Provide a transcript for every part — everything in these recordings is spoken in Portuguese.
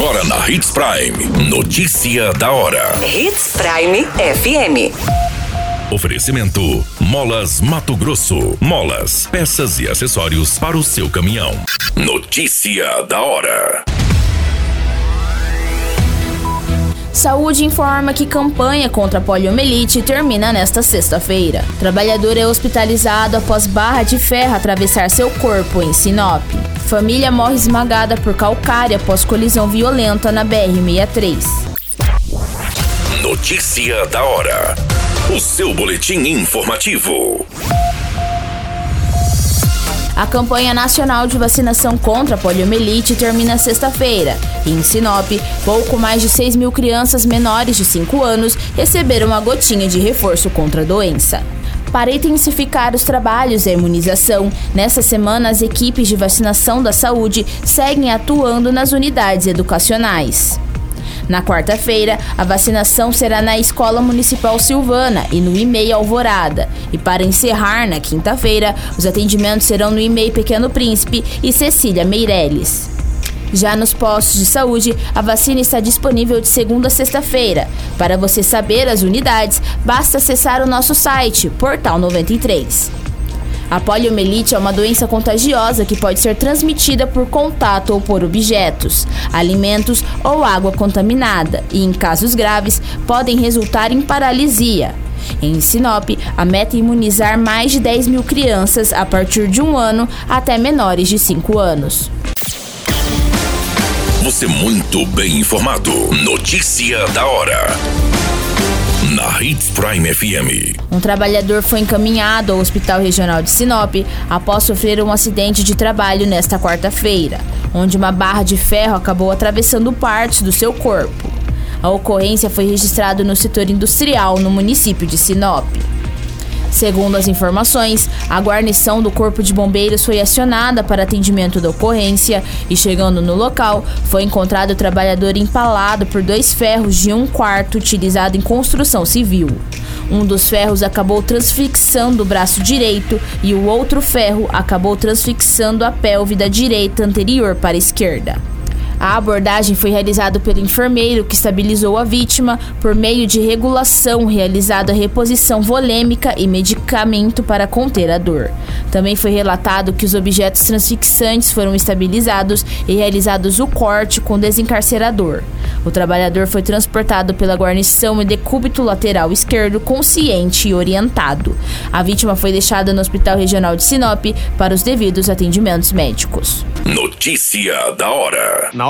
Agora na Hits Prime. Notícia da hora. Hits Prime FM. Oferecimento: Molas Mato Grosso. Molas, peças e acessórios para o seu caminhão. Notícia da hora. Saúde informa que campanha contra a poliomielite termina nesta sexta-feira. Trabalhador é hospitalizado após barra de ferro atravessar seu corpo em Sinop. Família morre esmagada por calcária após colisão violenta na BR-63. Notícia da hora. O seu boletim informativo. A campanha nacional de vacinação contra a poliomielite termina sexta-feira. Em Sinop, pouco mais de 6 mil crianças menores de 5 anos receberam uma gotinha de reforço contra a doença. Para intensificar os trabalhos da imunização, nessa semana as equipes de vacinação da saúde seguem atuando nas unidades educacionais. Na quarta-feira, a vacinação será na Escola Municipal Silvana e no IMEI Alvorada. E para encerrar, na quinta-feira, os atendimentos serão no IMEI Pequeno Príncipe e Cecília Meirelles. Já nos postos de saúde, a vacina está disponível de segunda a sexta-feira. Para você saber as unidades, basta acessar o nosso site, Portal 93. A poliomielite é uma doença contagiosa que pode ser transmitida por contato ou por objetos, alimentos ou água contaminada e, em casos graves, podem resultar em paralisia. Em Sinop, a meta é imunizar mais de 10 mil crianças a partir de um ano até menores de 5 anos. Você muito bem informado. Notícia da hora na Hits Prime FM. Um trabalhador foi encaminhado ao Hospital Regional de Sinop após sofrer um acidente de trabalho nesta quarta-feira, onde uma barra de ferro acabou atravessando parte do seu corpo. A ocorrência foi registrada no setor industrial no município de Sinop. Segundo as informações, a guarnição do Corpo de Bombeiros foi acionada para atendimento da ocorrência e, chegando no local, foi encontrado o trabalhador empalado por dois ferros de um quarto utilizado em construção civil. Um dos ferros acabou transfixando o braço direito e o outro ferro acabou transfixando a pelve da direita anterior para a esquerda. A abordagem foi realizada pelo enfermeiro que estabilizou a vítima por meio de regulação, realizada reposição volêmica e medicamento para conter a dor. Também foi relatado que os objetos transfixantes foram estabilizados e realizados o corte com desencarcerador. O trabalhador foi transportado pela guarnição em decúbito lateral esquerdo, consciente e orientado. A vítima foi deixada no Hospital Regional de Sinop para os devidos atendimentos médicos. Notícia da hora. Na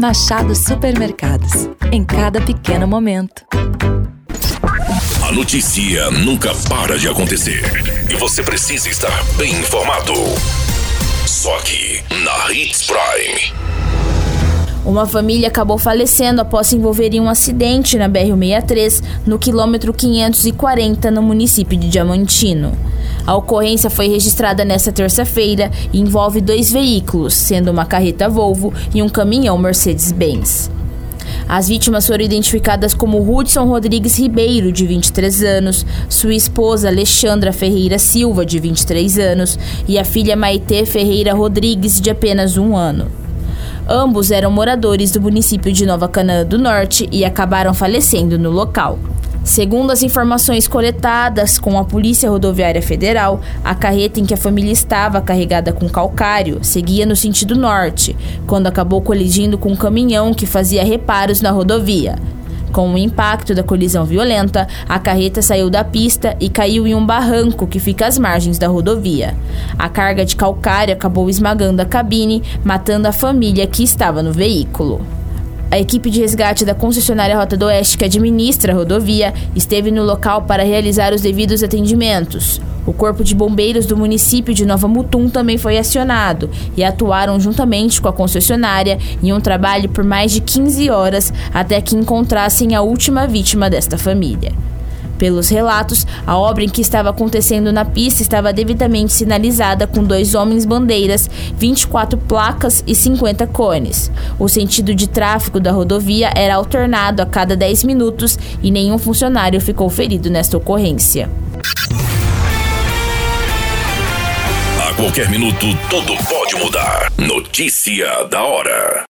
Machado Supermercados. Em cada pequeno momento. A notícia nunca para de acontecer. E você precisa estar bem informado. Só aqui, na Hits Prime. Uma família acabou falecendo após se envolver em um acidente na BR-63, no quilômetro 540, no município de Diamantino. A ocorrência foi registrada nesta terça-feira e envolve dois veículos, sendo uma carreta Volvo e um caminhão Mercedes-Benz. As vítimas foram identificadas como Hudson Rodrigues Ribeiro, de 23 anos, sua esposa Alexandra Ferreira Silva, de 23 anos, e a filha Maite Ferreira Rodrigues, de apenas um ano. Ambos eram moradores do município de Nova Canaã do Norte e acabaram falecendo no local. Segundo as informações coletadas com a Polícia Rodoviária Federal, a carreta em que a família estava carregada com calcário seguia no sentido norte, quando acabou colidindo com um caminhão que fazia reparos na rodovia. Com o impacto da colisão violenta, a carreta saiu da pista e caiu em um barranco que fica às margens da rodovia. A carga de calcário acabou esmagando a cabine, matando a família que estava no veículo. A equipe de resgate da concessionária Rota do Oeste, que administra a rodovia, esteve no local para realizar os devidos atendimentos. O Corpo de Bombeiros do município de Nova Mutum também foi acionado e atuaram juntamente com a concessionária em um trabalho por mais de 15 horas até que encontrassem a última vítima desta família. Pelos relatos, a obra em que estava acontecendo na pista estava devidamente sinalizada com dois homens bandeiras, 24 placas e 50 cones. O sentido de tráfego da rodovia era alternado a cada 10 minutos e nenhum funcionário ficou ferido nesta ocorrência. A qualquer minuto, tudo pode mudar. Notícia da hora.